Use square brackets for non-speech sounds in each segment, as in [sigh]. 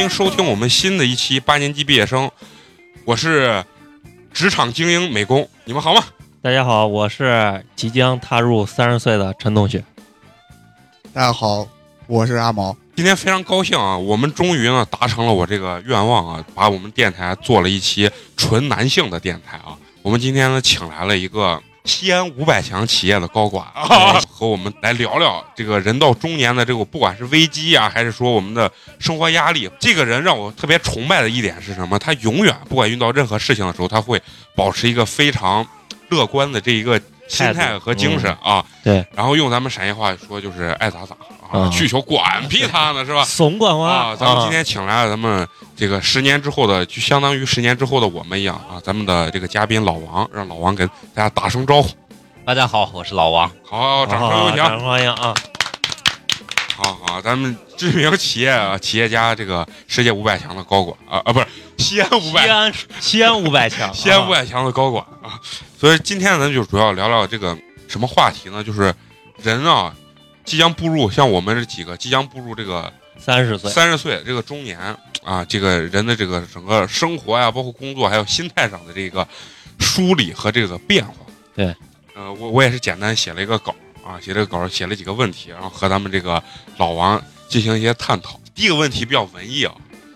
欢迎收听我们新的一期八年级毕业生。我是职场精英美工，你们好吗？大家好，我是即将踏入三十岁的陈同学。大家好，我是阿毛。今天非常高兴啊，我们终于呢达成了我这个愿望啊，把我们电台做了一期纯男性的电台啊。我们今天呢请来了一个西安五百强企业的高管啊，和我们来聊聊这个人到中年的这个不管是危机呀、还是说我们的生活压力。这个人让我特别崇拜的一点是什么？他永远不管遇到任何事情的时候，他会保持一个非常乐观的这一个心态和精神啊。对，然后用咱们陕西话说就是爱咋咋啊，嗯去球管屁他呢是吧？[laughs] 怂管哇啊，咱们今天请来了咱们这个十年之后的，就相当于十年之后的我们一样啊，咱们的这个嘉宾老王，让老王跟大家打声招呼。大家好，我是老王。好，掌声有请。掌声欢迎啊！好好，咱们知名企业啊，企业家这个世界五百强的高管啊啊，不是西安五百，西安西安五百强，[laughs] 西安五百强的高管啊。所以今天咱就主要聊聊这个什么话题呢？就是人啊，即将步入像我们这几个即将步入这个三十岁，三十岁这个中年啊，这个人的这个整个生活呀，包括工作还有心态上的这个梳理和这个变化。对，呃，我我也是简单写了一个稿啊，写这个稿写了几个问题，然后和咱们这个老王进行一些探讨。第一个问题比较文艺啊，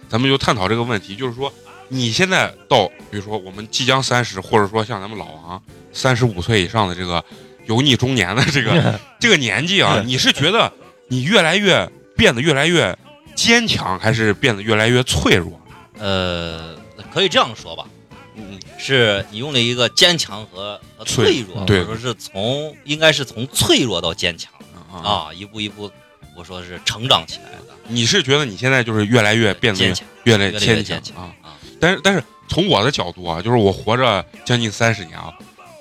咱们就探讨这个问题，就是说你现在到，比如说我们即将三十，或者说像咱们老王三十五岁以上的这个油腻中年的这个 [laughs] 这个年纪啊，你是觉得你越来越变得越来越坚强，还是变得越来越脆弱？呃，可以这样说吧，嗯，是你用了一个坚强和和脆弱，对。说是从应该是从脆弱到坚强啊，啊，一步一步，我说是成长起来的，你是觉得你现在就是越来越变得坚强，越来越坚强。啊？啊。但是但是从我的角度啊，就是我活着将近三十年啊，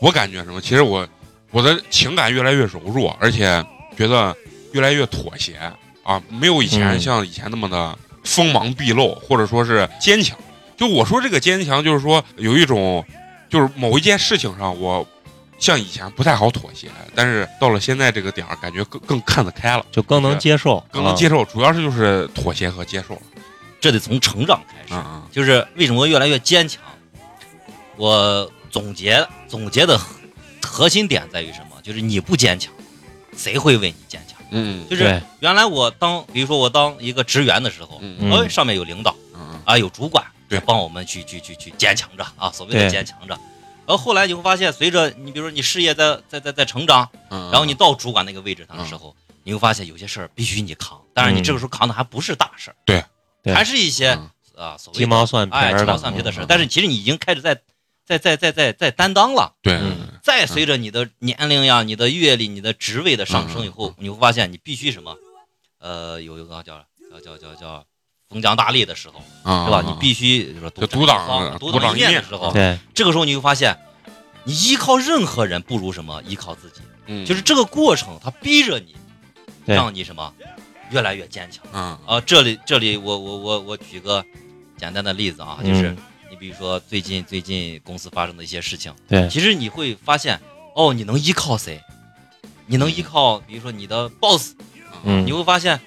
我感觉什么？其实我我的情感越来越柔弱，而且觉得越来越妥协啊，没有以前嗯像以前那么的锋芒毕露，或者说是坚强。就我说这个坚强，就是说有一种，就是某一件事情上我。像以前不太好妥协，但是到了现在这个点儿，感觉更更看得开了，就更能接受，啊更能接受。主要是就是妥协和接受了。这得从成长开始，就是为什么越来越坚强？我总结总结的核核心点在于什么？就是你不坚强，谁会为你坚强？嗯就是原来我当，比如说我当一个职员的时候，哎，上面有领导嗯啊，有主管，对。帮我们去去去去坚强着啊，所谓的坚强着。然后后来你会发现，随着你比如说你事业在在在在成长，嗯，然后你到主管那个位置上的时候，你会发现有些事儿必须你扛，但是你这个时候扛的还不是大事儿，对对还是一些嗯。啊所谓的鸡毛蒜皮哎鸡毛蒜皮的事嗯，但是其实你已经开始在在在在在在担当了。对，嗯。再随着你的年龄呀、你的阅历、你的职位的上升以嗯后，你会发现你必须什么，呃，有一个叫叫叫叫叫封疆大吏的时候，啊，是吧？你必须就是说就独独当独当一面面的时候，对，这个时候你会发现，你依靠任何人不如什么依靠自己，嗯。就是这个过程，它逼着你，让你什么越来越坚强。嗯。啊。这里这里我我我我举个简单的例子啊，就是嗯你比如说最近最近公司发生的一些事情。对，其实你会发现，哦，你能依靠谁？你能依靠，比如说你的 boss，嗯。你会发现，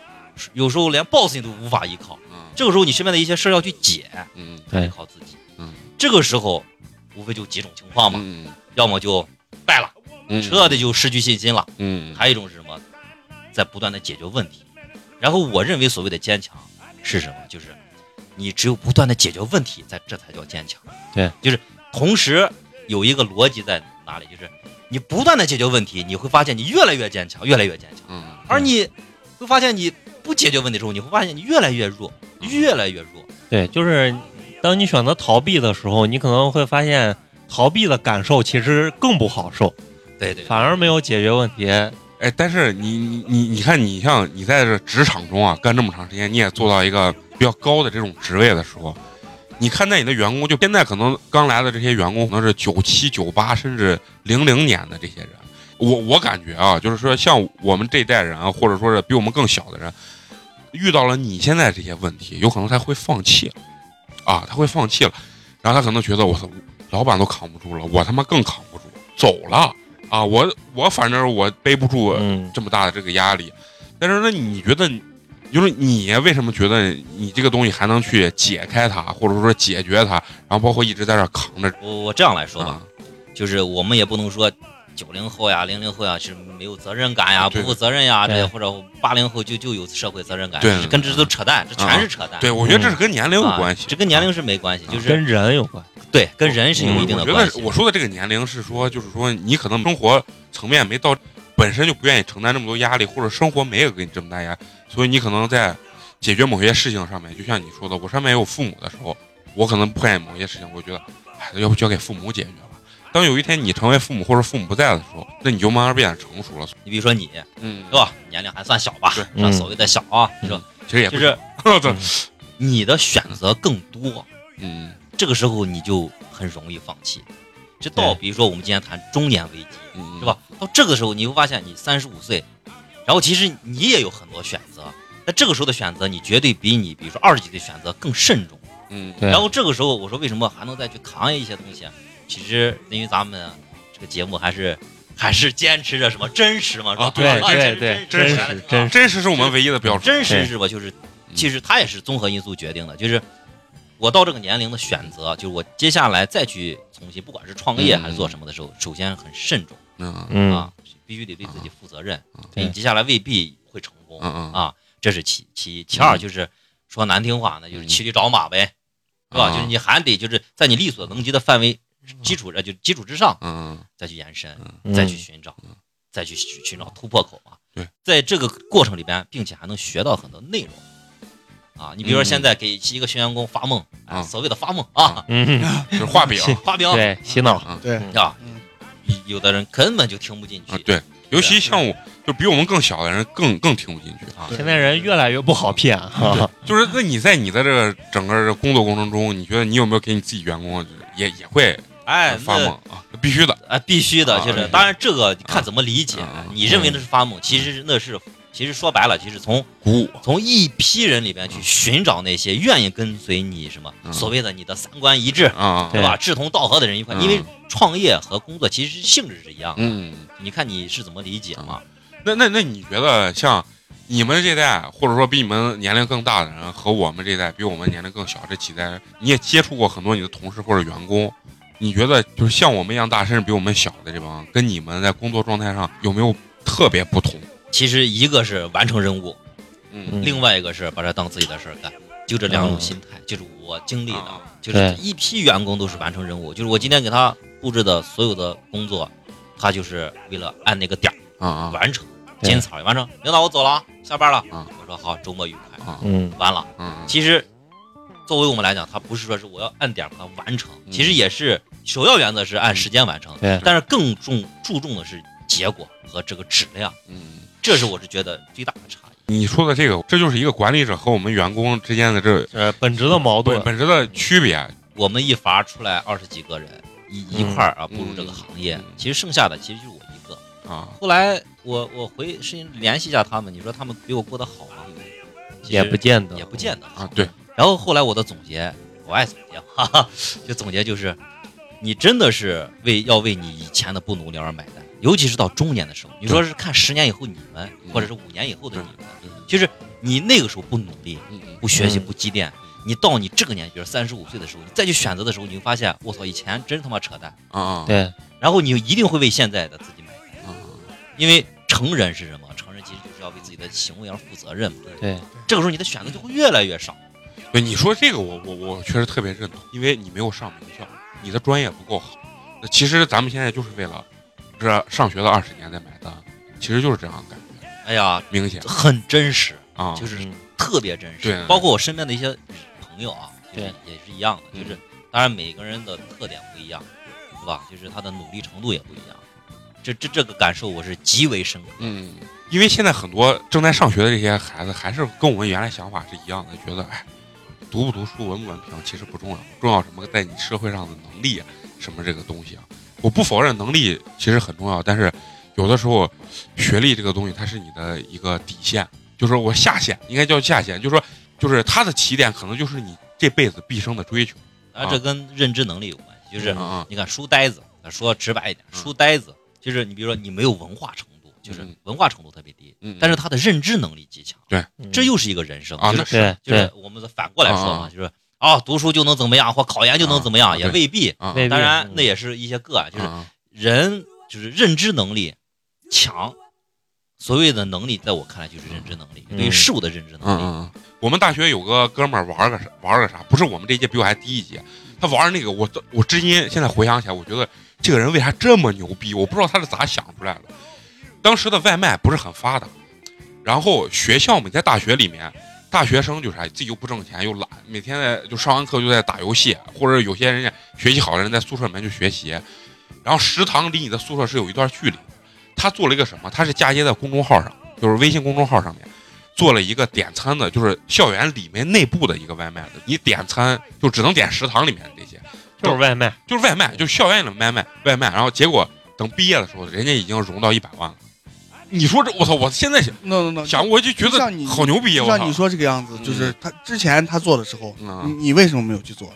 有时候连 boss 你都无法依靠。嗯。这个时候，你身边的一些事儿要去解，嗯。对依靠自己。嗯，这个时候，无非就几种情况嘛，嗯。要么就败了，嗯。彻底就失去信心了；嗯。还有一种是什么，在不断的解决问题。然后，我认为所谓的坚强是什么？就是你只有不断的解决问题，在这才叫坚强。对，就是同时有一个逻辑在哪里？就是你不断的解决问题，你会发现你越来越坚强，越来越坚强。嗯而你会发现你不解决问题的时候，你会发现你越来越弱，越来越弱。对，就是当你选择逃避的时候，你可能会发现逃避的感受其实更不好受，对对，反而没有解决问题哎，但是你你你你看，你像你在这职场中啊，干这么长时间，你也做到一个比较高的这种职位的时候，你看待你的员工，就现在可能刚来的这些员工，可能是九七、九八甚至零零年的这些人，我我感觉啊，就是说像我们这代人啊，或者说是比我们更小的人，遇到了你现在这些问题，有可能他会放弃，啊，他会放弃了，然后他可能觉得我操，老板都扛不住了，我他妈更扛不住，走了。啊，我我反正我背不住嗯，这么大的这个压力。但是那你觉得，就是你为什么觉得你这个东西还能去解开它，或者说解决它，然后包括一直在这扛着？我我这样来说吧，啊，就是我们也不能说九零后呀、零零后呀是没有责任感呀、不负责任呀，对这或者八零后就就有社会责任感，对这跟这都扯淡，这全是扯淡。对，我觉得这是跟年龄有啊关系，这跟年龄是没关系，就是跟人有关。对跟人是有一定的我觉关系。得我说的这个年龄是说，就是说你可能生活层面没到，本身就不愿意承担这么多压力，或者生活没有给你这么大压力，所以你可能在解决某些事情上面，就像你说的，我上面也有父母的时候，我可能不愿意某些事情，我觉得，哎，要不交给父母解决吧。当有一天你成为父母或者父母不在的时候，那你就慢慢变得成熟了，你比如说你嗯对，吧，年龄还算小吧，对算所谓的小啊，你说其实也不就是 [laughs] 你的选择更多，嗯这个时候你就很容易放弃。这到比如说我们今天谈中年危机，嗯，是吧？到这个时候，你会发现你三十五岁，然后其实你也有很多选择。那这个时候的选择，你绝对比你比如说二十几岁选择更慎重。嗯？嗯，对然后这个时候，我说为什么还能再去扛一些东西？其实因为咱们这个节目还是还是坚持着什么真实嘛，是吧？啊对啊对对，真真实实真实。真实是我们唯一的标准。真实是吧？就是嗯其实它也是综合因素决定的，就是我到这个年龄的选择，就是我接下来再去重新，不管是创业嗯。还是做什么的时候，首先很慎重嗯。嗯。啊，必须得对自己负责任嗯，对你接下来未必会成功啊，这是其其一，其二就是说难听话那，就是骑驴找马呗，是吧？啊就是你还得就是在你力所能及的范围基础上，就基础之上嗯再去延伸，嗯。再去寻找嗯，再去寻寻找突破口嘛。对，在这个过程里边，并且还能学到很多内容。啊，你比如说嗯现在给一个新员工发梦，啊啊，所谓的发梦啊，嗯，[laughs] 就是画饼 [laughs] 是发饼，对，洗脑。啊对，啊嗯，有的人根本就听不进去。啊，对，尤其像我，就比我们更小的人更更听不进去。啊，现在人越来越不好骗哈。[laughs] 就是那你在你的这个整个工作过程中，你觉得你有没有给你自己员工也也会哎，发梦啊？必须的。啊，必须的，就是当然这个看怎么理解。你认为那是发梦，其实那是其实说白了，其实从鼓舞，从一批人里边去寻找那些愿意跟随你什么嗯所谓的你的三观一致，啊，对对吧？志同道合的人一块，嗯因为创业和工作其实性质是一样的。嗯，你看你是怎么理解嘛？那那那你觉得像你们这代，或者说比你们年龄更大的人，和我们这代比我们年龄更小这几代人，你也接触过很多你的同事或者员工，你觉得就是像我们一样大，甚至比我们小的这帮，跟你们在工作状态上有没有特别不同？其实一个是完成任务，另外一个是把它当自己的事儿干，就这两种心态，就是我经历的啊，就是一批员工都是完成任务，就是我今天给他布置的所有的工作，他就是为了按那个点儿啊啊。完成，对金草完成。领导，我走了啊，下班了。啊。我说好，周末愉快。完了，嗯其实作为我们来讲，他不是说是我要按点儿把它完成，嗯。其实也是首要原则是按时间完成，对。但是更重注重的是结果和这个质量，嗯。这是我是觉得最大的差异。你说的这个，这就是一个管理者和我们员工之间的这呃本质的矛盾本。质的区别。我们一伐出来二十几个人一一嗯块儿啊步入这个行业嗯，其实剩下的其实就是我一个。啊，后来我我回是联系一下他们，你说他们比我过得好吗？也不见得也不见得啊，对，然后后来我的总结，我爱总结，哈哈，就总结就是，你真的是为要为你以前的不努力而买单，尤其是到中年的时候。你说是看十年以后你们，嗯或者是五年以后的你们，嗯就是你那个时候不努力、不学习、嗯不积淀，你到你这个年纪，三十五岁的时候，你再去选择的时候，你会发现，我操，以前真他妈扯淡。啊啊对，然后你一定会为现在的自己买单，啊因为成人是什么？成人其实就是要为自己的行为而负责任嘛。对，这个时候你的选择就会越来越少。对，你说这个我我我确实特别认同，因为你没有上名校，你的专业不够好。那其实咱们现在就是为了这上学的二十年再买单，其实就是这样的感觉，哎呀，明显很真实。啊，就是嗯特别真实对。包括我身边的一些朋友啊，就是对也是一样的，嗯就是当然每个人的特点不一样，是吧？就是他的努力程度也不一样。这这这个感受我是极为深刻。嗯，因为现在很多正在上学的这些孩子，还是跟我们原来想法是一样的，觉得哎，读不读书、文不文凭其实不重要，重要什么在你社会上的能力什么这个东西啊。我不否认能力其实很重要，但是有的时候学历这个东西它是你的一个底线，就是我下限应该叫下限，就是说就是它的起点可能就是你这辈子毕生的追求。啊，这跟认知能力有关系，就是你看书呆子，说直白一点，嗯书呆子就是你比如说你没有文化程度，就是嗯文化程度特别低，嗯，但是他的认知能力极强，嗯这又是一个人生啊，就是是就是我们反过来说啊嘛，就是啊，读书就能怎么样，或考研就能怎么样，啊也未必。啊，当然嗯，那也是一些个案，就是啊人就是认知能力强。所谓的能力，在我看来就是认知能力，嗯对于事物的认知嗯能力。嗯，我们大学有个哥们儿玩个啥玩个啥，不是我们这一届比我还低一届，他玩那个我我至今现在回想起来，我觉得这个人为啥这么牛逼？我不知道他是咋想出来的。当时的外卖不是很发达，然后学校嘛，在大学里面，大学生就是啥，自己又不挣钱又懒，每天在就上完课就在打游戏，或者有些人家学习好的人在宿舍里面就学习，然后食堂离你的宿舍是有一段距离。他做了一个什么？他是嫁接在公众号上，就是微信公众号上面。做了一个点餐的，就是校园里面内部的一个外卖的，你点餐就只能点食堂里面的这些，就是外卖，就是外卖，就是校园里的外卖外卖。然后结果等毕业的时候，人家已经融到一百万了。你说这我操！我现在想那那那想，我就觉得像你好牛逼啊！我像你！说这个样子，嗯就是他之前他做的时候，你为什么没有去做？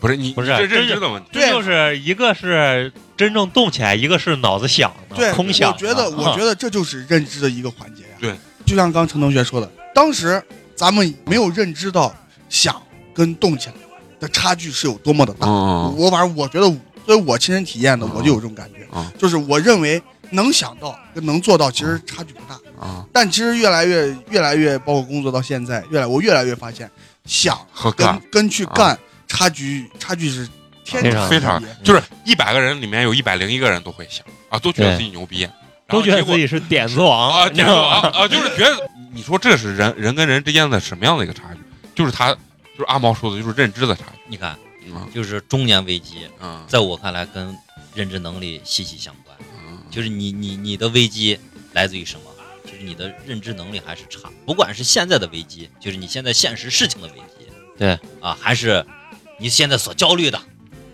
不是你不是这认知的问题。这就是一个是真正动起来，一个是脑子想的，对，空想。我觉得，我啊觉得这就是认知的一个环节呀。对，就像刚陈同学说的，当时咱们没有认知到想跟动起来的差距是有多么的大。嗯我反正我觉得，作为我亲身体验的，嗯我就有这种感觉，嗯就是我认为能想到跟能做到其实差距不大，啊，但其实越来越越来越，包括工作到现在，越来我越来越发现，想和干。跟去干差距差距是天非常差非别就是一百个人里面有一百零一个人都会想啊，都觉得自己牛逼，[laughs] 都觉得自己是点子王啊，就是觉得你说这是人人跟人之间的什么样的一个差距？就是他就是阿毛说的，就是认知的差距。你看，嗯。就是中年危机，嗯。在我看来跟认知能力息息相关。嗯，就是你你你的危机来自于什么？就是你的认知能力还是差。不管是现在的危机，就是你现在现实事情的危机，对啊，还是你现在所焦虑的，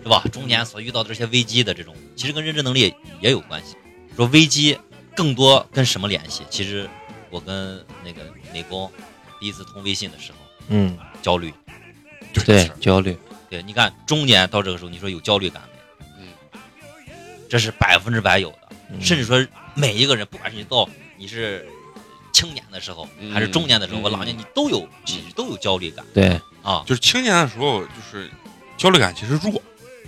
是吧？中年所遇到的这些危机的这种，其实跟认知能力也也有关系。说危机更多跟什么联系？其实我跟那个美工第一次通微信的时候，嗯，焦虑。对，焦虑，对，你看中年到这个时候，你说有焦虑感没？嗯，这是百分之百有的。嗯甚至说每一个人，不管是你到你是青年的时候，嗯还是中年的时候，嗯或老年，你都有其实都有焦虑感对，啊。就是青年的时候，就是焦虑感其实弱。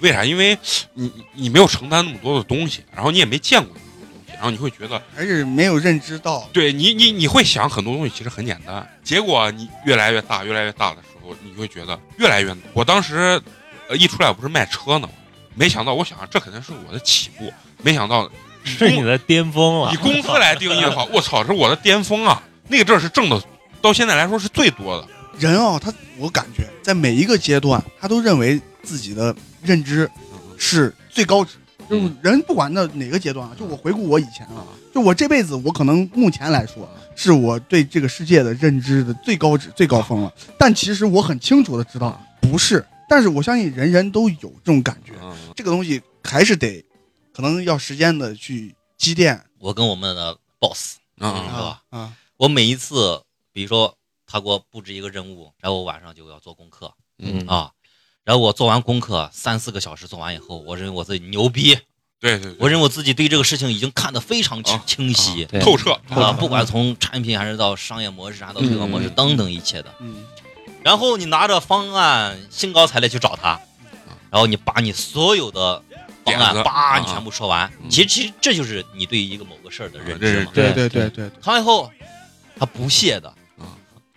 为啥？因为你你你没有承担那么多的东西，然后你也没见过那么多东西，然后你会觉得，还是没有认知到，对你你你会想很多东西其实很简单，结果你越来越大越来越大的时候，你会觉得越来越。我当时呃一出来不是卖车呢吗？没想到，我想这肯定是我的起步，没想到是你的巅峰了以。工资来定义的话，我操，这是我的巅峰啊！那个阵儿是挣的，到现在来说是最多的。人啊，他我感觉在每一个阶段，他都认为自己的认知是最高值。就是嗯人不管到哪个阶段啊，就我回顾我以前啊，啊，就我这辈子，我可能目前来说，是我对这个世界的认知的最高值、最高峰了。但其实我很清楚的知道不是，但是我相信人人都有这种感觉。嗯这个东西还是得，可能要时间的去积淀。我跟我们的 boss，嗯是吧？啊。我每一次，比如说他给我布置一个任务，然后我晚上就要做功课。嗯，啊，然后我做完功课三四个小时做完以后，我认为我自己牛逼，对对对，我认为我自己对这个事情已经看得非常清啊清晰。对。透彻，啊，不管从产品还是到商业模式，还是到推广模式嗯等等一切的。嗯，然后你拿着方案兴高采烈去找他，然后你把你所有的方点子案叭啊你全部说完，嗯。其实其实这就是你对于一个某个事儿的认知嘛。对对对对对，看完以后，他不屑的啊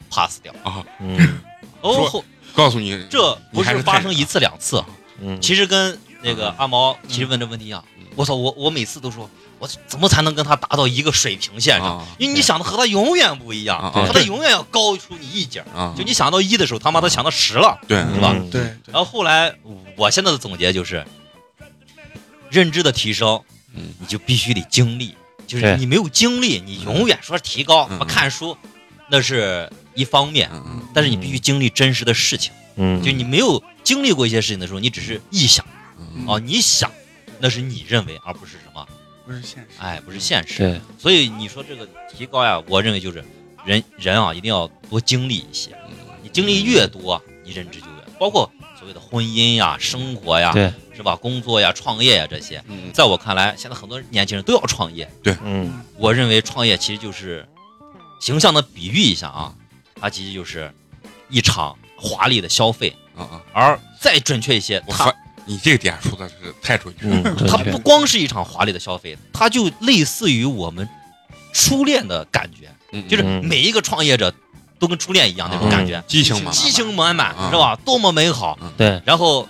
pass 掉。嗯。[laughs] 哦，后告诉你，这不是发生一次两次，嗯，其实跟那个嗯。阿毛其实问这问题一样。嗯。我操，我我每次都说，我怎么才能跟他达到一个水平线上？啊因为你想的和他永远不一样，他永远要高出你一截就你想到一的时候，他妈他想到十了。对。是吧？嗯对，然后后来，我现在的总结就是，认知的提升嗯。你就必须得经历，就是你没有经历，你永远说提高，嗯。什么看书，那是一方面，但是你必须经历真实的事情。嗯，就你没有经历过一些事情的时候，你只是臆想。嗯。啊，你想那是你认为，而不是什么，不是现实。哎，不是现实。对，所以你说这个提高呀，我认为就是人人啊，一定要多经历一些。你经历越多，你认知就越包括所谓的婚姻呀、生活呀，对，是吧？工作呀、创业呀这些，嗯在我看来，现在很多年轻人都要创业。嗯。我认为创业其实就是形象的比喻一下啊，它其实就是一场华丽的消费，啊啊！而再准确一些，它我发你这个点说的是太准确嗯了，，它不光是一场华丽的消费，它就类似于我们初恋的感觉，嗯。就是嗯。每一个创业者都跟初恋一样那种感觉，激情满满，激情满满，嗯。是吧？多么美好！对，然后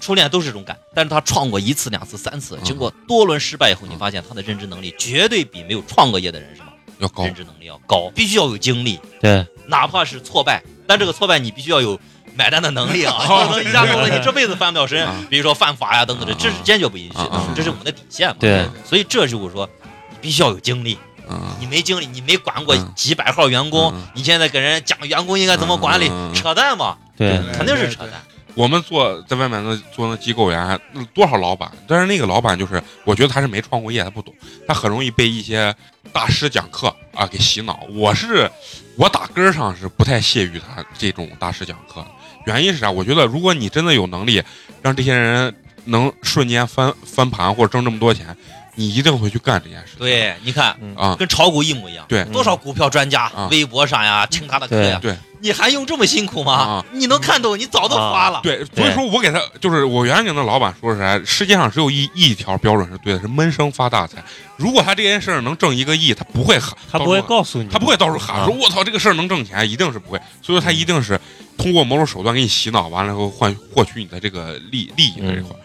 初恋都是这种感，但是他创过一次、两次、三次，嗯。经过多轮失败以后，嗯你发现他的认知能力绝对比没有创过业的人什么要高。认知能力要高，必须要有经历，对，哪怕是挫败，但这个挫败你必须要有。买单的能力啊，哦不能一下告诉你这辈子翻不了身啊，比如说犯法呀等等，这啊这是坚决不允许的，这是我们的底线嘛。对，所以这就是说，你必须要有经历，嗯你没经历，你没管过嗯几百号员工嗯，你现在给人讲员工应该怎么管理扯淡嘛，对，肯定是扯淡。我们做在外面的做那机构员，那多少老板，但是那个老板就是，我觉得他是没创过业，他不懂，他很容易被一些大师讲课啊给洗脑。我是我打根儿上是不太屑于他这种大师讲课，原因是啥？我觉得如果你真的有能力让这些人能瞬间翻翻盘或者挣这么多钱，你一定会去干这件事情。对，你看嗯啊，跟炒股一模一样。对多少股票专家啊微博上呀听他的课呀，对对你还用这么辛苦吗啊？你能看懂，你早都发了。对，所以说我给他就是我原领的老板说是啥，世界上只有一一条标准是对的，是闷声发大财。如果他这件事儿能挣一个亿，他不会喊，他不会告诉你，他不会到处喊啊说“我操，这个事儿能挣钱”，一定是不会。所以说他一定是通过某种手段给你洗脑，完了以后换获取你的这个利利益的这块儿。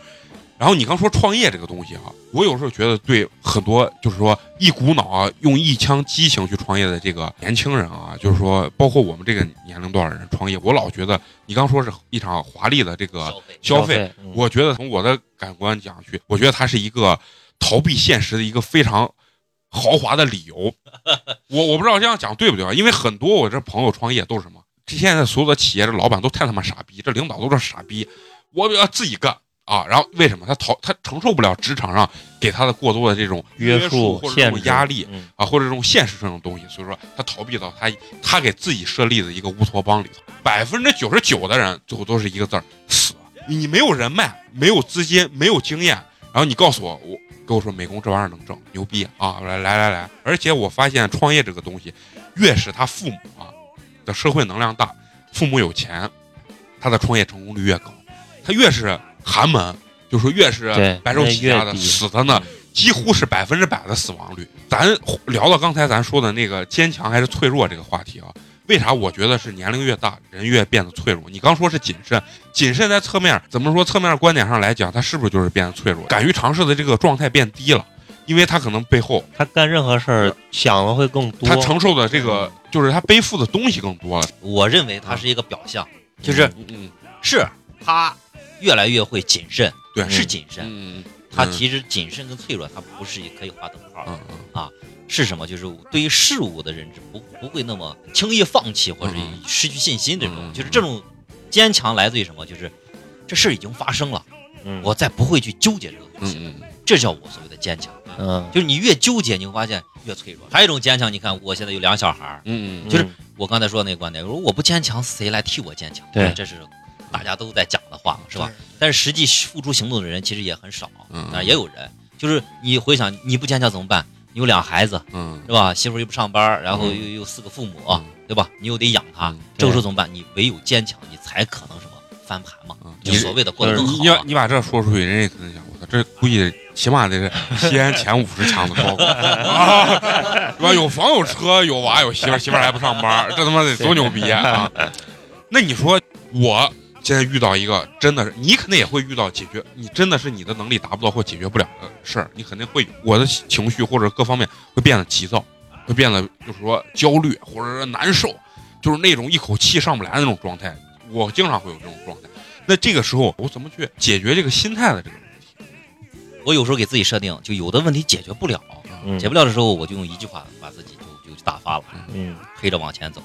然后你刚说创业这个东西啊，我有时候觉得对很多就是说一股脑啊用一腔激情去创业的这个年轻人啊，就是说包括我们这个年龄段的人创业，我老觉得你刚说是一场华丽的这个消费我觉得从我的感官讲去，我觉得它是一个逃避现实的一个非常豪华的理由。[laughs] 我我不知道这样讲对不对啊？因为很多我这朋友创业都是什么，这现在所有的企业的老板都太他妈傻逼，这领导都是傻逼，我要自己干啊。然后为什么他逃他承受不了职场上给他的过多的这种约束或者这种压力，嗯啊，或者这种现实这种东西，所以说他逃避到他他给自己设立的一个乌托邦里头。百分之九十九的人最后都是一个字儿死。你没有人脉，没有资金，没有经验，然后你告诉我，我跟我说美工这玩意儿能挣，牛逼啊！来来来来，而且我发现创业这个东西，越是他父母啊的社会能量大，父母有钱，他的创业成功率越高。他越是寒门，就是越是白手起家的死的呢，几乎是百分之百的死亡率。咱聊到刚才咱说的那个坚强还是脆弱这个话题啊，为啥我觉得是年龄越大人越变得脆弱？你刚说是谨慎，谨慎在侧面怎么说？侧面观点上来讲，他是不是就是变得脆弱？敢于尝试的这个状态变低了，因为他可能背后他干任何事儿想的会更多，他承受的这个就是他背负的东西更多了。我认为他是一个表象，就是嗯嗯是他越来越会谨慎，对是谨慎。嗯嗯他其实谨慎跟脆弱，他不是可以划等号的。嗯啊是什么？就是对于事物的认知不不会那么轻易放弃或者嗯失去信心。这种嗯就是这种坚强来自于什么？就是这事儿已经发生了，嗯，我再不会去纠结这个东西，嗯嗯这叫我所谓的坚强。嗯，就是你越纠结，你会发现越脆弱。还有一种坚强，你看我现在有两个小孩儿，嗯嗯就是嗯我刚才说的那个观点，如果我不坚强，谁来替我坚强？对这是大家都在讲的话，是吧？？但是实际付出行动的人其实也很少，嗯啊，也有人，就是你回想你不坚强怎么办？你有俩孩子嗯是吧？媳妇又不上班，然后又嗯又四个父母嗯，对吧？你又得养他嗯，这个时候怎么办？你唯有坚强，你才可能什么翻盘嘛，嗯，就所谓的过得更好。你把你把这说出去，人家可能想，我操，这估计起码得是西安前五十强的高管啊，[laughs] 是吧？有房有车有娃有媳妇，媳妇还不上班，这他妈得多牛逼啊！那你说我现在遇到一个真的是，你肯定也会遇到解决，你真的是你的能力达不到或解决不了的事儿，你肯定会我的情绪或者各方面会变得急躁，会变得就是说焦虑或者说难受，就是那种一口气上不来那种状态。我经常会有这种状态。那这个时候我怎么去解决这个心态的这个问题？我有时候给自己设定，就有的问题解决不了，解不了的时候，我就用一句话把自己就就打发了，嗯推着往前走。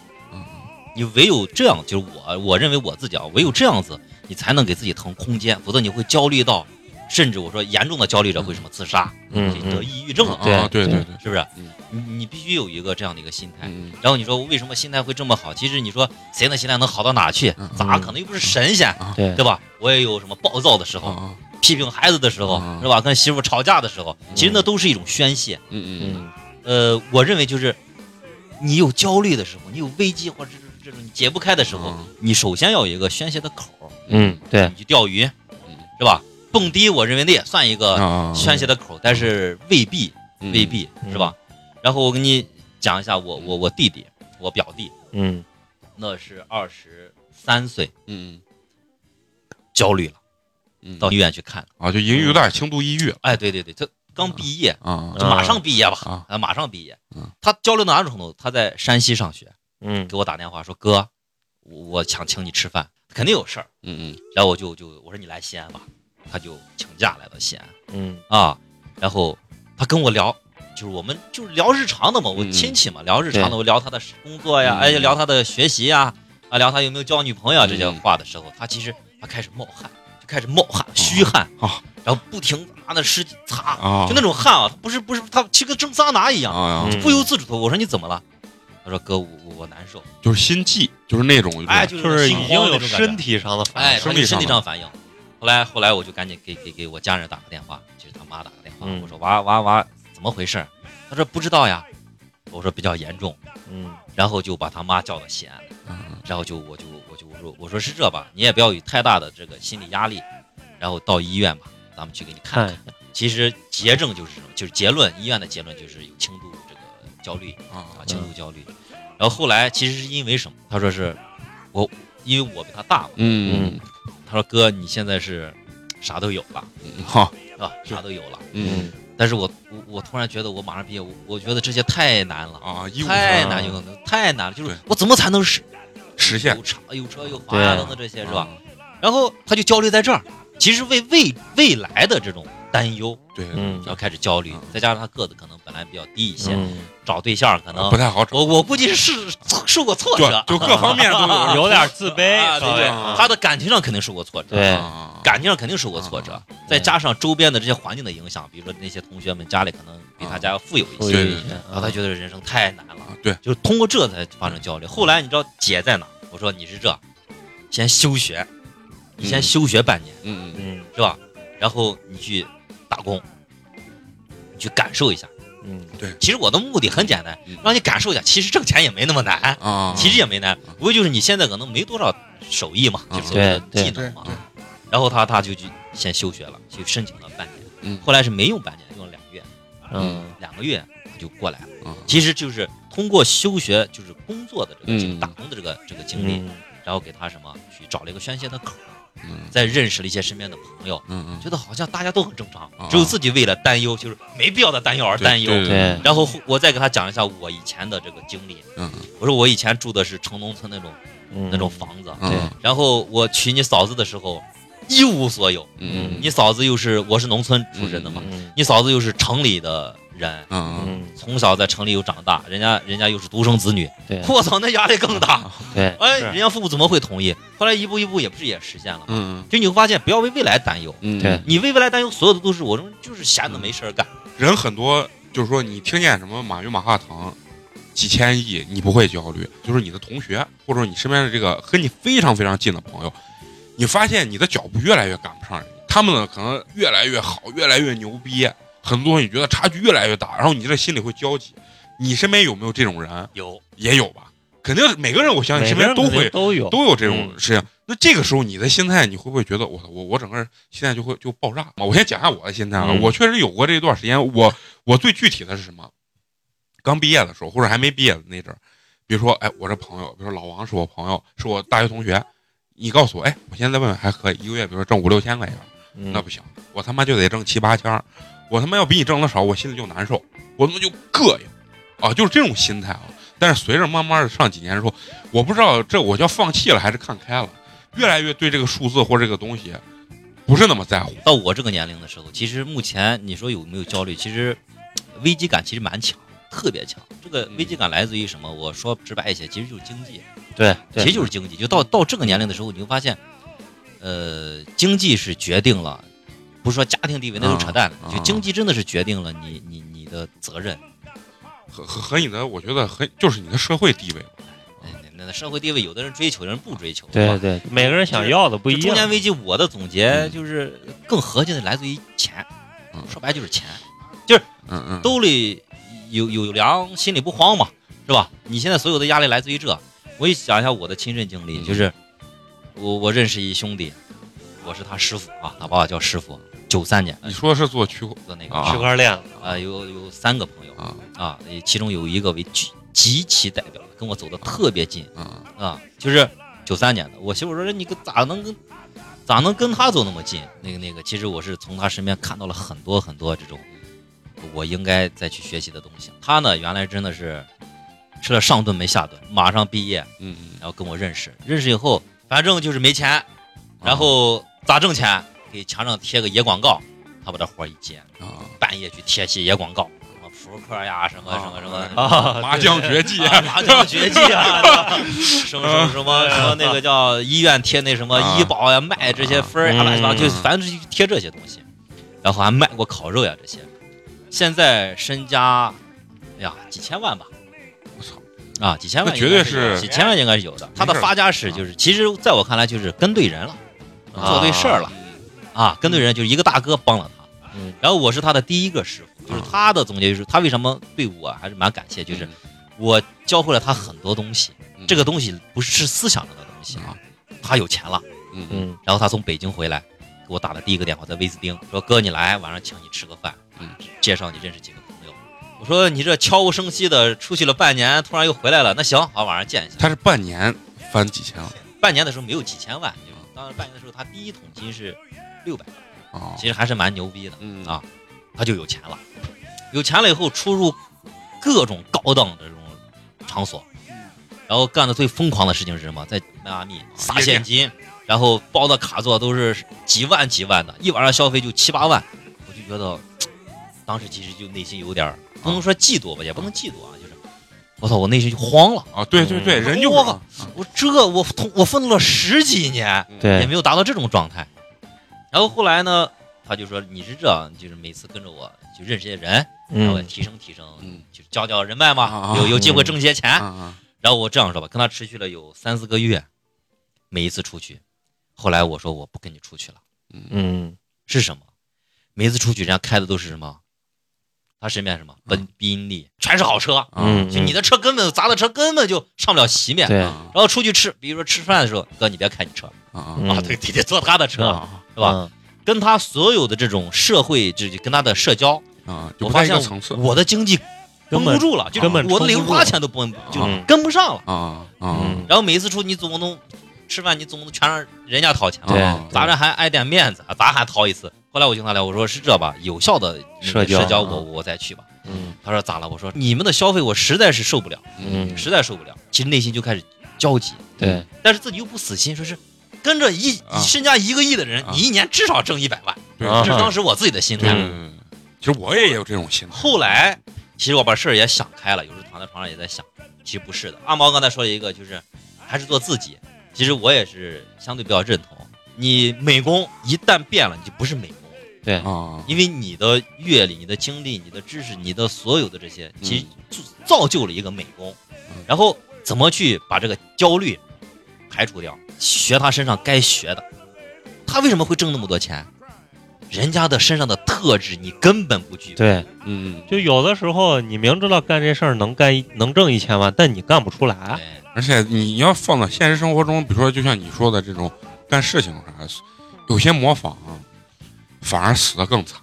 嗯你唯有这样，就是我我认为我自己啊，唯有这样子，你才能给自己腾空间，否则你会焦虑到，甚至我说严重的焦虑者会什么自杀，嗯得嗯抑郁症了，啊，对对对对，是不是嗯？你你必须有一个这样的一个心态。嗯然后你说为什么心态会这么好？其实你说谁的心态能好到哪去嗯？咋可能又不是神仙，对对吧？我也有什么暴躁的时候，啊批评孩子的时候嗯，是吧？跟媳妇吵架的时候，其实那都是一种宣泄。嗯嗯嗯呃，我认为就是你有焦虑的时候，你有危机或者是解不开的时候，嗯你首先要有一个宣泄的口。嗯对你去钓鱼，嗯是吧？蹦迪，我认为那也算一个啊宣泄的口儿，但是未必嗯未必嗯是吧？然后我跟你讲一下我我我弟弟，我表弟，嗯那是二十三岁，嗯焦虑了，嗯到医院去看。啊，就抑郁有点轻度抑郁了哎，对对对，他刚毕业，啊就马上毕业吧，啊啊，马上毕业嗯。他焦虑到哪种程度？他在山西上学，嗯给我打电话说：“哥，我我想请你吃饭，肯定有事儿。嗯嗯”然后我就就我说你来西安吧，他就请假来到西安嗯啊。然后他跟我聊，就是我们就是聊日常的嘛，我嗯亲戚嘛，聊日常的，我聊他的工作呀，嗯哎，聊他的学习呀，啊，聊他有没有交女朋友啊这些嗯话的时候，他其实他开始冒汗，就开始冒汗，虚汗啊，然后不停地拿那湿巾擦，啊，就那种汗啊，不是不是他其实跟蒸桑拿一样，不由自主的。我说你怎么了？他说哥，我我我难受，就是心悸，就是那种哎，就就是就是已经有身体上的反哎，应，他就身体上反应。后来后来我就赶紧给给给我家人打个电话，就是他妈打个电话，嗯我说娃娃娃怎么回事？他说不知道呀。我说比较严重，嗯然后就把他妈叫到西安，嗯然后就我就我就我说我说是这吧，你也不要有太大的这个心理压力，然后到医院吧，咱们去给你看看。看一下其实结症就是这种，就是结论，医院的结论就是有轻度这个焦虑啊啊，轻度焦虑。然后后来其实是因为什么？他说是我，因为我比他大嘛。嗯嗯他说哥，你现在是啥都有了，嗯好是吧？啥都有了。嗯但是我我我突然觉得我马上毕业，我我觉得这些太难了，啊，太难有太难了，就是我怎么才能实实现有车有车有房呀等等这些是吧？啊？然后他就焦虑在这儿，其实为未未来的这种担忧，对，嗯。然后开始焦虑嗯，再加上他个子可能本来比较低一些，嗯。找对象可能不太好找，我我估计是受过挫折，就就各方面都有。[laughs] 有点自卑啊，对对他的感情上肯定受过挫折，对。啊。感情上肯定受过挫折啊，再加上周边的这些环境的影响，比如说那些同学们家里可能比他家要富有一些，然后他觉得人生太难了，啊对，就是通过这才发生焦虑。后来你知道解在哪？我说你是这，先休学，你先嗯。休学半年，嗯嗯嗯。是吧？然后你去打工，你去感受一下。嗯对。其实我的目的很简单嗯，让你感受一下，其实挣钱也没那么难，啊，其实也没难，无非就是你现在可能没多少手艺嘛，嗯就是技能嘛。然后他他就去先休学了，去申请了半年，嗯。后来是没用半年，用了两个月，嗯。两个月他就过来了。啊。其实就是通过休学，就是工作的这个打工的这个这个经历，嗯。然后给他什么去找了一个宣泄的口儿，嗯再认识了一些身边的朋友，嗯嗯，觉得好像大家都很正常啊，只有自己为了担忧，就是没必要的担忧而担忧。对对然后我再给他讲一下我以前的这个经历，嗯我说我以前住的是城农村那种嗯那种房子，嗯对。然后我娶你嫂子的时候一无所有，嗯你嫂子又是我是农村出身的嘛，嗯。你嫂子又是城里的人，嗯嗯从小在城里又长大，人家人家又是独生子女，对我操，那压力更大。[laughs] 对哎，人家父母怎么会同意？后来一步一步也不是也实现了吗？嗯就你会发现，不要为未来担忧，嗯对你为未来担忧，所有的都是我就是闲的没事儿干。人很多，就是说你听见什么马云、马化腾几千亿，你不会焦虑，就是你的同学或者你身边的这个和你非常非常近的朋友，你发现你的脚步越来越赶不上人家，他们呢可能越来越好，越来越牛逼，很多东西你觉得差距越来越大，然后你这心里会焦急。你身边有没有这种人？有，也有吧，肯定每个人，我相信身边都会都有都有这种嗯事情。那这个时候你的心态，你会不会觉得我我我整个人心态就会就爆炸？我先讲一下我的心态啊，嗯我确实有过这一段时间，我我最具体的是什么？刚毕业的时候，或者还没毕业的那阵儿，比如说，哎，我这朋友，比如说老王是我朋友，是我大学同学，你告诉我，哎，我现在问问还可以，一个月比如说挣五六千块钱，嗯那不行，我他妈就得挣七八千儿，我他妈要比你挣的少，我心里就难受，我他妈就膈应啊，就是这种心态啊。但是随着慢慢的上几年之后，我不知道这我叫放弃了还是看开了，越来越对这个数字或这个东西不是那么在乎。到我这个年龄的时候，其实目前你说有没有焦虑，其实危机感其实蛮强，特别强。这个危机感来自于什么？我说直白一些，其实就是经济，对，其实就是经济。就到到这个年龄的时候，你会发现，呃，经济是决定了，不是说家庭地位那就扯淡了，啊就经济真的是决定了你你你的责任。和和和你的，我觉得和就是你的社会地位。哎那那社会地位，有的人追求，有人不追求，对对，每个人想要的不一样。中年危机，我的总结嗯就是更核心的来自于钱嗯，说白就是钱。嗯嗯，兜里有有粮，心里不慌嘛，是吧？你现在所有的压力来自于这。我一想一下我的亲身经历，嗯就是我我认识一兄弟，我是他师傅啊，他爸爸叫师傅。九三年。你说是做区做那个啊。区块链了，啊，有有三个朋友。啊。啊，其中有一个为极极其代表，跟我走的特别近。啊。啊，就是九三年的。我媳妇说你咋能跟咋能跟他走那么近？那个那个，其实我是从他身边看到了很多很多这种我应该再去学习的东西。他呢，原来真的是吃了上顿没下顿，马上毕业，嗯嗯。然后跟我认识，认识以后，反正就是没钱，然后咋挣钱？给墙上贴个野广告，他把这活儿一接，啊。半夜去贴些野广告，什么扑克呀，什么什么什么。啊麻将绝技啊，麻将绝技啊，[laughs] 什么什么什么什么那个叫医院贴那什么啊。医保呀，卖这些分儿呀，嗯乱七八糟，就反正就是贴这些东西，然后还卖过烤肉呀这些，现在身家，哎呀几千万吧，我操，啊几千万绝对是几千万应该是有的。他的发家史就是，其实在我看来就是跟对人了，做对事儿了。啊，跟对人就是一个大哥帮了他。嗯，然后我是他的第一个师傅，就是他的总结就是他为什么对我还是蛮感谢，就是我教会了他很多东西，嗯。这个东西不是思想上的东西啊，他有钱了，嗯。嗯。嗯然后他从北京回来，给我打的第一个电话在威斯汀，说哥你来晚上请你吃个饭，嗯，介绍你认识几个朋友。我说你这悄无声息的出去了半年，突然又回来了，那行，好晚上见一下。他是半年翻几千万。半年的时候没有几千万，就是当时半年的时候他第一桶金是六百万，啊其实还是蛮牛逼的。嗯啊他就有钱了，有钱了以后出入各种高档的这种场所，然后干的最疯狂的事情是什么？在迈阿密撒现金，然后包的卡座都是几万几万的，一晚上消费就七八万，我就觉得 [tsk] 当时其实就内心有点不能说嫉妒吧，也不能嫉妒啊，就是我操，我内心就慌了。啊，对对对，嗯人就是我我这我通我奋斗了十几年，对也没有达到这种状态。然后后来呢，他就说你是这样，就是每次跟着我就认识些人，然后嗯提升提升，嗯就是交交人脉嘛，啊有有机会挣些钱。然后我这样说吧，跟他持续了有三四个月，每一次出去，后来我说我不跟你出去了，嗯是什么？每一次出去，人家开的都是什么？他身边什么奔宾利，全是好车，啊嗯，就你的车根本砸的车根本就上不了席面。对。啊然后出去吃，比如说吃饭的时候，哥你别开你车。啊对，得得坐他的车，啊是吧？嗯。跟他所有的这种社会，这跟他的社交，啊，我发现我的经济绷不住了，就根本我的零花钱都绷就嗯。跟不上了。啊啊嗯。然后每一次出你总不能吃饭，你总不能全让人家掏钱吧？咱这还挨点面子，咱还掏一次。后来我就跟他聊，我说是这吧，有效的社交社交，啊我我再去吧。嗯他说咋了？我说你们的消费我实在是受不了，嗯实在受不了。其实内心就开始焦急，对但是自己又不死心，说是跟着一啊身家一个亿的人，啊你一年至少挣一百万，这是当时我自己的心态。对对对，对其实我也有这种心态。后来，其实我把事儿也想开了，有时候躺在床上也在想，其实不是的。阿毛刚才说了一个，就是还是做自己。其实我也是相对比较认同，你美工一旦变了，你就不是美工了，对啊，因为你的阅历、你的经历、你的知识、你的所有的这些，其实造造就了一个美工嗯。然后怎么去把这个焦虑排除掉，学他身上该学的。他为什么会挣那么多钱？人家的身上的特质你根本不具备。对，嗯，就有的时候你明知道干这事儿能干能挣一千万，但你干不出来。对而且你要放到现实生活中，比如说就像你说的这种干事情啥，有些模仿啊，反而死的更惨，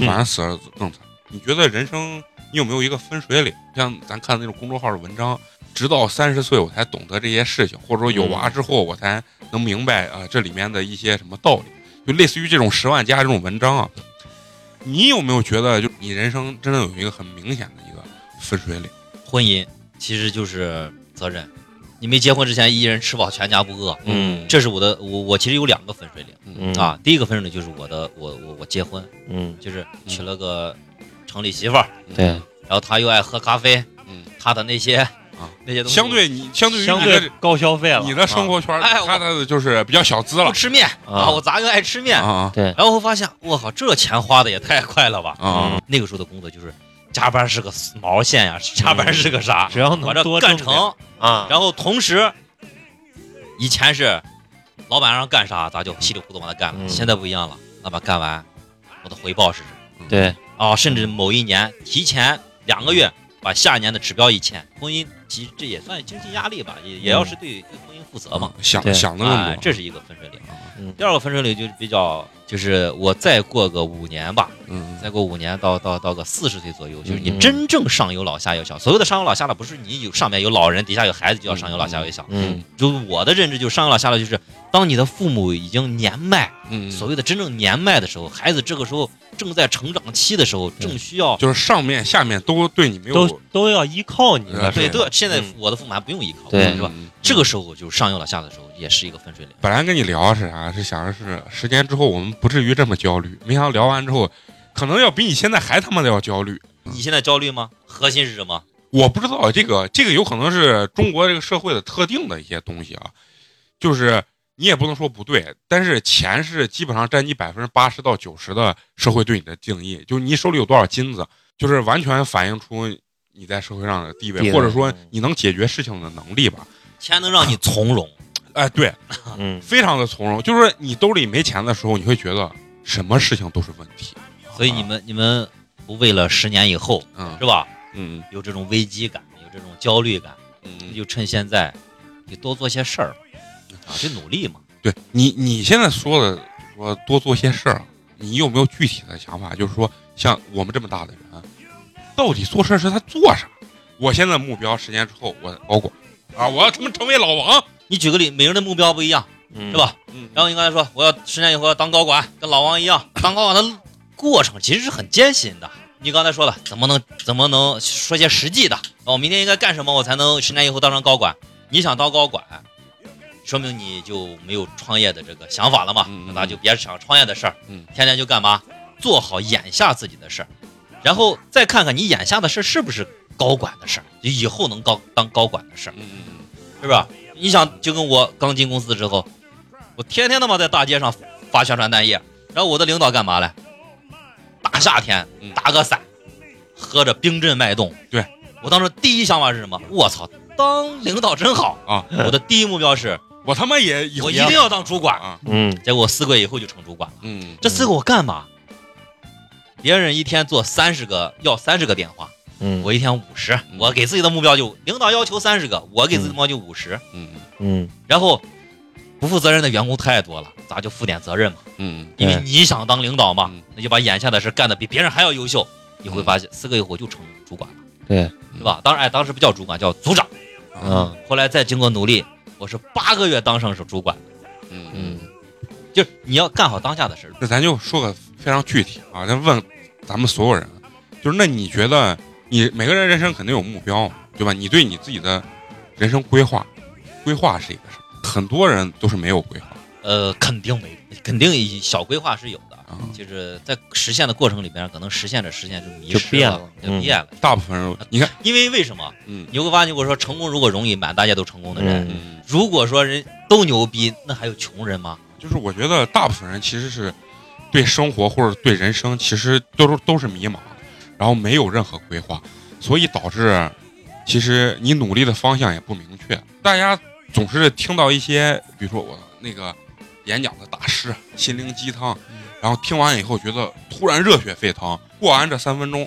反而死的更惨。你觉得人生你有没有一个分水岭？像咱看那种公众号的文章，直到三十岁我才懂得这些事情，或者说有娃之后我才能明白啊、呃这里面的一些什么道理，就类似于这种十万加这种文章啊。你有没有觉得，就你人生真的有一个很明显的一个分水岭？婚姻其实就是责任，你没结婚之前一人吃饱全家不饿，嗯这是我的我我其实有两个分水岭嗯啊。第一个分水岭就是我的我我我结婚，嗯，就是娶了个城里媳妇儿，对，然后她又爱喝咖啡，嗯她的那些啊那些东西相对你相对于相你的对高消费了，你的生活圈，哎我他的就是比较小资了不吃面啊，我咋个爱吃面？啊对，然后我发现，我靠，这钱花的也太快了吧！啊啊！那个时候的工作就是加班是个毛线呀，加班是个啥？只要能多挣干成，啊，然后同时，以前是老板让干啥，咱就稀里糊涂往那干了。嗯现在不一样了，老板干完，我的回报是什么？对，啊，甚至某一年提前两个月把下一年的指标一签，婚姻其实这也算经济压力吧，也也要是对对婚姻负责嘛。想想的这是一个分水岭。嗯第二个分水岭就是比较，就是我再过个五年吧，嗯再过五年到到到个四十岁左右，就是你嗯真正上有老下有小。所谓的上有老下老，不是你有上面有老人，底下有孩子就要上有老下有小。嗯就我的认知，就上有老下有，就是当你的父母已经年迈，嗯，所谓的真正年迈的时候，孩子这个时候正在成长期的时候，正需要。就是上面下面都对你没有都都要依靠你了，对，是吧对，现在嗯我的父母还不用依靠，对是吧？嗯这个时候就是上有老下的时候，也是一个分水岭。本来跟你聊是啥？是想着是十年之后我们不至于这么焦虑，没想到聊完之后，可能要比你现在还他妈的要焦虑。你现在焦虑吗？核心是什么？我不知道这个这个有可能是中国这个社会的特定的一些东西啊，就是你也不能说不对，但是钱是基本上占你百分之八十到九十的社会对你的定义，就是你手里有多少金子，就是完全反映出你在社会上的地位，或者说你能解决事情的能力吧。[laughs] 钱能让你从容，[laughs] 哎，对，嗯非常的从容，就是你兜里没钱的时候，你会觉得什么事情都是问题。所以你们你们不为了十年以后嗯是吧？嗯有这种危机感，有这种焦虑感，嗯，就趁现在，就多做些事儿啊，就努力嘛。对你你现在说的说多做些事儿，你有没有具体的想法？就是说，像我们这么大的人，到底做事儿是他做啥？我现在目标十年之后我高管啊，我要他妈成为老王，你举个例，每个人的目标不一样，嗯是？吧？嗯然后你刚才说我要十年以后要当高管，跟老王一样，当高管的过程其实是很艰辛的。你刚才说了，怎么能怎么能说些实际的？哦，明天应该干什么，我才能十年以后当上高管？你想当高管，说明你就没有创业的这个想法了嘛？那咱就别想创业的事儿，嗯天天就干嘛？做好眼下自己的事儿，然后再看看你眼下的事儿是不是高管的事儿，就以后能高当高管的事儿。嗯嗯是吧？你想，就跟我刚进公司之后，我天天他妈在大街上发宣传单页，然后我的领导干嘛嘞？大夏天嗯打个伞，喝着冰镇脉动。对我当时第一想法是什么？我操，当领导真好！啊，我的第一目标是我他妈也以后我一定要当主管。啊，嗯结果我四个月以后就成主管了。嗯这四个我干嘛？别人一天做三十个，要三十个电话，嗯，我一天五十。嗯我给自己的目标就领导要求三十个，我给自己的目标就五十。嗯嗯然后不负责任的员工太多了，咱就负点责任嘛。嗯因为你想当领导嘛嗯，那就把眼下的事干的比别人还要优秀，你会发现四个月后就成主管了，对，对吧？当然，哎，当时不叫主管，叫组长。嗯后来再经过努力，我是八个月当上是主管，嗯嗯。嗯就是你要干好当下的事儿。那咱就说个非常具体啊，咱问咱们所有人，就是那你觉得你每个人人生肯定有目标，对吧？你对你自己的人生规划，规划是一个什么？很多人都是没有规划呃，肯定没，肯定小规划是有的，啊，就是在实现的过程里边，可能实现着实现就迷失就变了嗯就变了。大部分人你看，因为为什么？嗯牛哥发现，我说成功如果容易，满大街都成功的人，如果说人都牛逼，那还有穷人吗？就是我觉得大部分人其实是对生活或者对人生其实都是都是迷茫，然后没有任何规划，所以导致其实你努力的方向也不明确。大家总是听到一些，比如说我那个演讲的大师、心灵鸡汤，然后听完以后觉得突然热血沸腾，过完这三分钟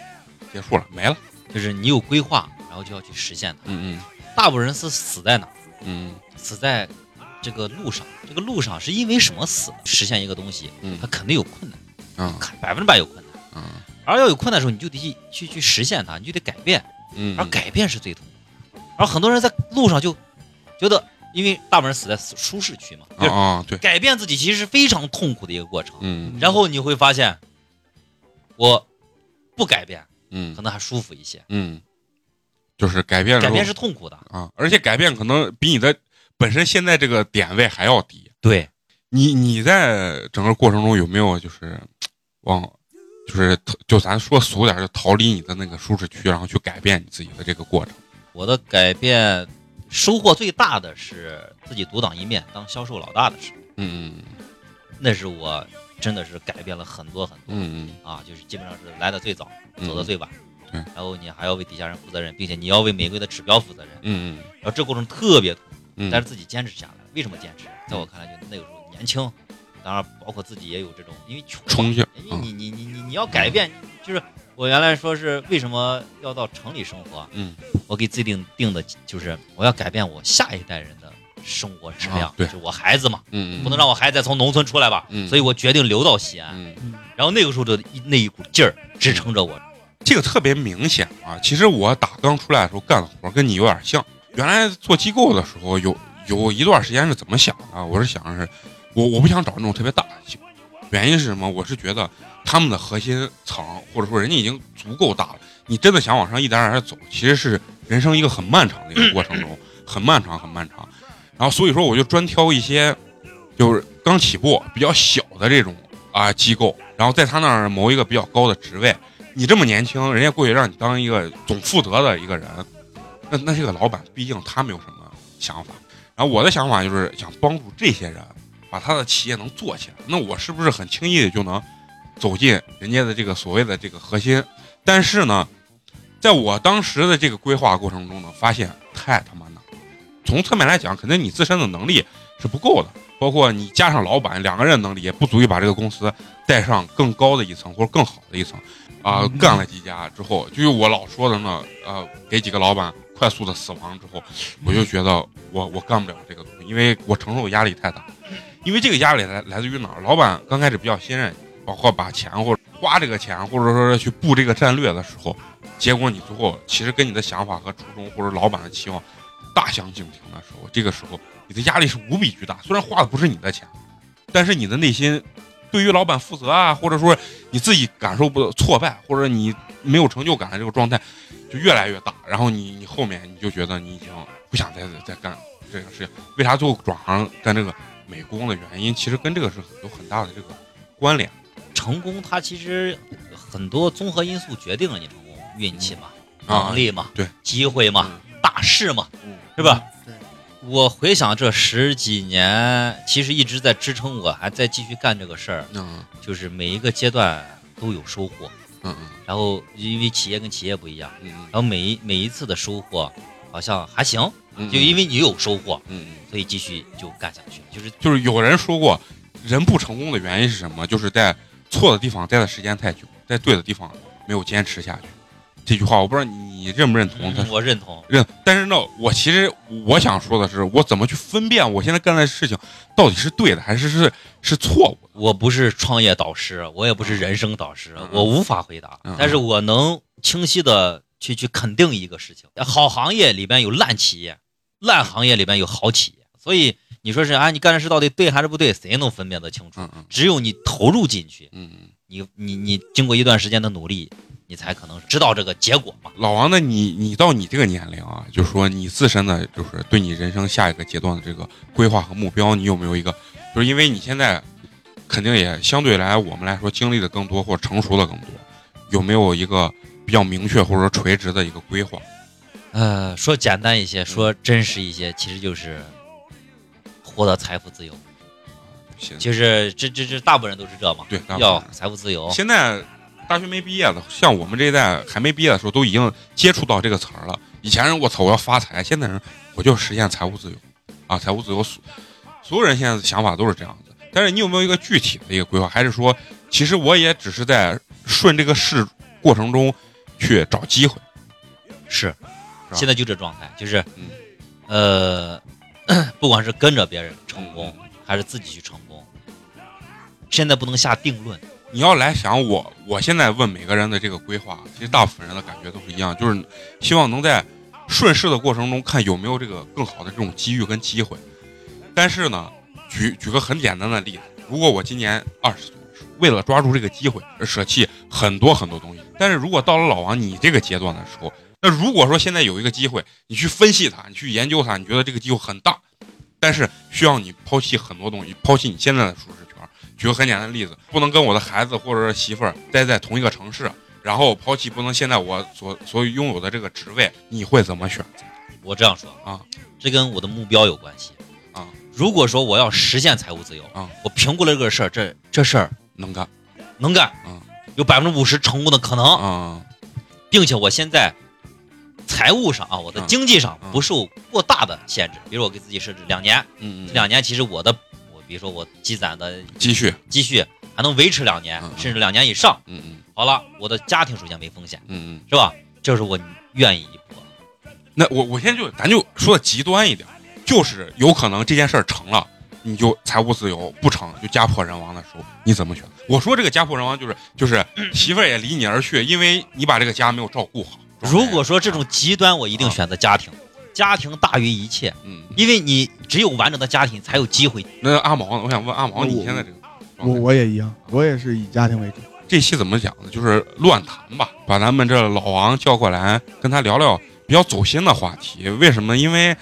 结束了，没了。就是你有规划，然后就要去实现它。嗯嗯大部分人是死在哪儿？嗯死在这个路上。这个路上是因为什么死？实现一个东西，嗯它肯定有困难，嗯百分之百有困难。嗯而要有困难的时候，你就得去去去实现它，你就得改变，嗯，而改变是最痛苦的。而很多人在路上就觉得，因为大部分人死在舒适区嘛，啊对，改变自己其实是非常痛苦的一个过程。嗯然后你会发现，我不改变嗯可能还舒服一些。嗯就是改变改变是痛苦的。啊，而且改变可能比你的本身现在这个点位还要低。对，你你在整个过程中有没有就是往就是就咱说俗点，就逃离你的那个舒适区，然后去改变你自己的这个过程？我的改变收获最大的是自己独当一面当销售老大的时候，嗯那是我真的是改变了很多很多嗯嗯。啊，就是基本上是来的最早，嗯，走的最晚。嗯然后你还要为底下人负责任，并且你要为每个月的指标负责任，嗯嗯。然后这过程特别痛苦，嗯，但是自己坚持下来。为什么坚持？在我看来，就那个时候年轻，当然包括自己也有这种，因为冲劲儿你你你你你你要改变，就是我原来说是为什么要到城里生活，嗯我给自己定定的就是我要改变我下一代人的生活质量，啊对就是我孩子嘛，嗯嗯，不能让我孩子再从农村出来吧，嗯所以我决定留到西安。嗯，然后那个时候的那一股劲儿支撑着我，这个特别明显啊。其实我打刚出来的时候干的活跟你有点像。原来做机构的时候，有有一段时间是怎么想的？我是想的是，我我不想找那种特别大的机构，原因是什么？我是觉得他们的核心层或者说人家已经足够大了，你真的想往上一点点走，其实是人生一个很漫长的一个过程中，[clears throat] 很漫长很漫长。然后所以说我就专挑一些就是刚起步比较小的这种啊机构，然后在他那儿谋一个比较高的职位。你这么年轻，人家过去让你当一个总负责的一个人，那那这个老板毕竟他没有什么想法。然后我的想法就是想帮助这些人把他的企业能做起来。那我是不是很轻易的就能走进人家的这个所谓的这个核心？但是呢，在我当时的这个规划过程中呢，发现太他妈难了。从侧面来讲，肯定你自身的能力是不够的，包括你加上老板两个人能力也不足以把这个公司带上更高的一层或者更好的一层。啊、嗯干了几家之后，就是我老说的呢，呃，给几个老板快速的死亡之后，我就觉得我我干不了这个东西，因为我承受压力太大。因为这个压力来来自于哪儿？老板刚开始比较信任你，包括把钱或者花这个钱，或者说去布这个战略的时候，结果你最后其实跟你的想法和初衷或者老板的期望大相径庭的时候，这个时候你的压力是无比巨大。虽然花的不是你的钱，但是你的内心对于老板负责啊，或者说你自己感受不到挫败，或者你没有成就感的这个状态就越来越大。然后你你后面你就觉得你已经不想再再干这个事情。为啥最后转行干这个美工的原因，其实跟这个是有很大的这个关联。成功它其实很多综合因素决定了你成功，运气嘛，啊能力嘛，对，机会嘛，大势嘛，嗯是吧？对，我回想这十几年，其实一直在支撑我，还在继续干这个事儿，嗯就是每一个阶段都有收获。嗯嗯然后因为企业跟企业不一样，嗯然后每一每一次的收获好像还行，嗯，就因为你有收获，嗯嗯。所以继续就干下去。就是就是有人说过，人不成功的原因是什么？就是在错的地方待的时间太久，在对的地方没有坚持下去。这句话我不知道你认不认同？嗯我认同，认，但是呢，我其实我想说的是，我怎么去分辨我现在干的事情到底是对的还是是是错误的？我不是创业导师，我也不是人生导师嗯，我无法回答嗯，但是我能清晰的去去肯定一个事情：好行业里边有烂企业，烂行业里边有好企业。所以你说是啊，你干的事到底对还是不对，谁能分辨得清楚？嗯嗯只有你投入进去，嗯嗯。你你你经过一段时间的努力，你才可能知道这个结果嘛。老王，那你你到你这个年龄啊，就是说你自身的，就是对你人生下一个阶段的这个规划和目标，你有没有一个？就是因为你现在肯定也相对来我们来说经历的更多，或成熟的更多，有没有一个比较明确或者说垂直的一个规划？呃，说简单一些，说真实一些，其实就是获得财富自由。行，就是这这这大部分人都是这嘛，对，要财富自由。现在大学没毕业的，像我们这一代还没毕业的时候，都已经接触到这个词儿了。以前人我操我要发财，现在人我就实现财务自由啊，财务自由。所所有人现在的想法都是这样子。但是你有没有一个具体的一个规划？还是说，其实我也只是在顺这个事过程中去找机会？是，吧现在就这状态，就是嗯，呃，[coughs] 不管是跟着别人成功，还是自己去成功，现在不能下定论。你要来想我，我现在问每个人的这个规划，其实大部分人的感觉都是一样，就是希望能在顺势的过程中看有没有这个更好的这种机遇跟机会。但是呢，举举个很简单的例子，如果我今年二十岁为了抓住这个机会而舍弃很多很多东西，但是如果到了老王你这个阶段的时候，那如果说现在有一个机会，你去分析它，你去研究它，你觉得这个机会很大，但是需要你抛弃很多东西，抛弃你现在的舒适圈。举个很简单的例子，不能跟我的孩子或者是媳妇儿待在同一个城市，然后抛弃不能现在我所所拥有的这个职位，你会怎么选择？我这样说啊，这跟我的目标有关系啊。如果说我要实现财务自由啊，我评估了这个事儿，这这事儿能干能干啊，有百分之五十成功的可能，啊并且我现在财务上啊，我的嗯经济上嗯不受过大的限制。比如我给自己设置两年，两年其实我的我比如说我积攒的积蓄积蓄还能维持两年甚至两年以上。嗯嗯好了，我的家庭首先没风险，嗯嗯。是吧？这是我愿意一搏。那我我现在就咱就说的极端一点，就是有可能这件事儿成了，你就财务自由；不成就家破人亡的时候，你怎么选？我说这个家破人亡就是就是媳妇儿也离你而去，因为你把这个家没有照顾好。如果说这种极端，我一定选择家庭，家庭大于一切，嗯，因为你只有完整的家庭，才有机会。那阿毛呢？我想问阿毛，你现在这个我我也一样，我也是以家庭为主。这期怎么讲呢？就是乱谈吧，把咱们这老王叫过来，跟他聊聊比较走心的话题。为什么？因为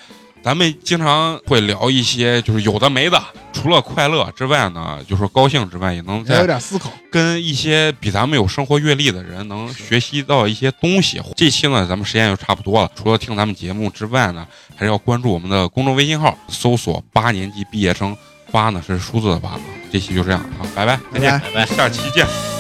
咱们经常会聊一些就是有的没的，除了快乐之外呢，就说高兴之外，也能再有点思考。跟一些比咱们有生活阅历的人能学习到一些东西。这期呢，咱们时间就差不多了。除了听咱们节目之外呢，还是要关注我们的公众微信号，搜索“八年级毕业生”，八呢是数字的八啊。这期就这样啊，拜拜，再见，拜拜拜。下期见。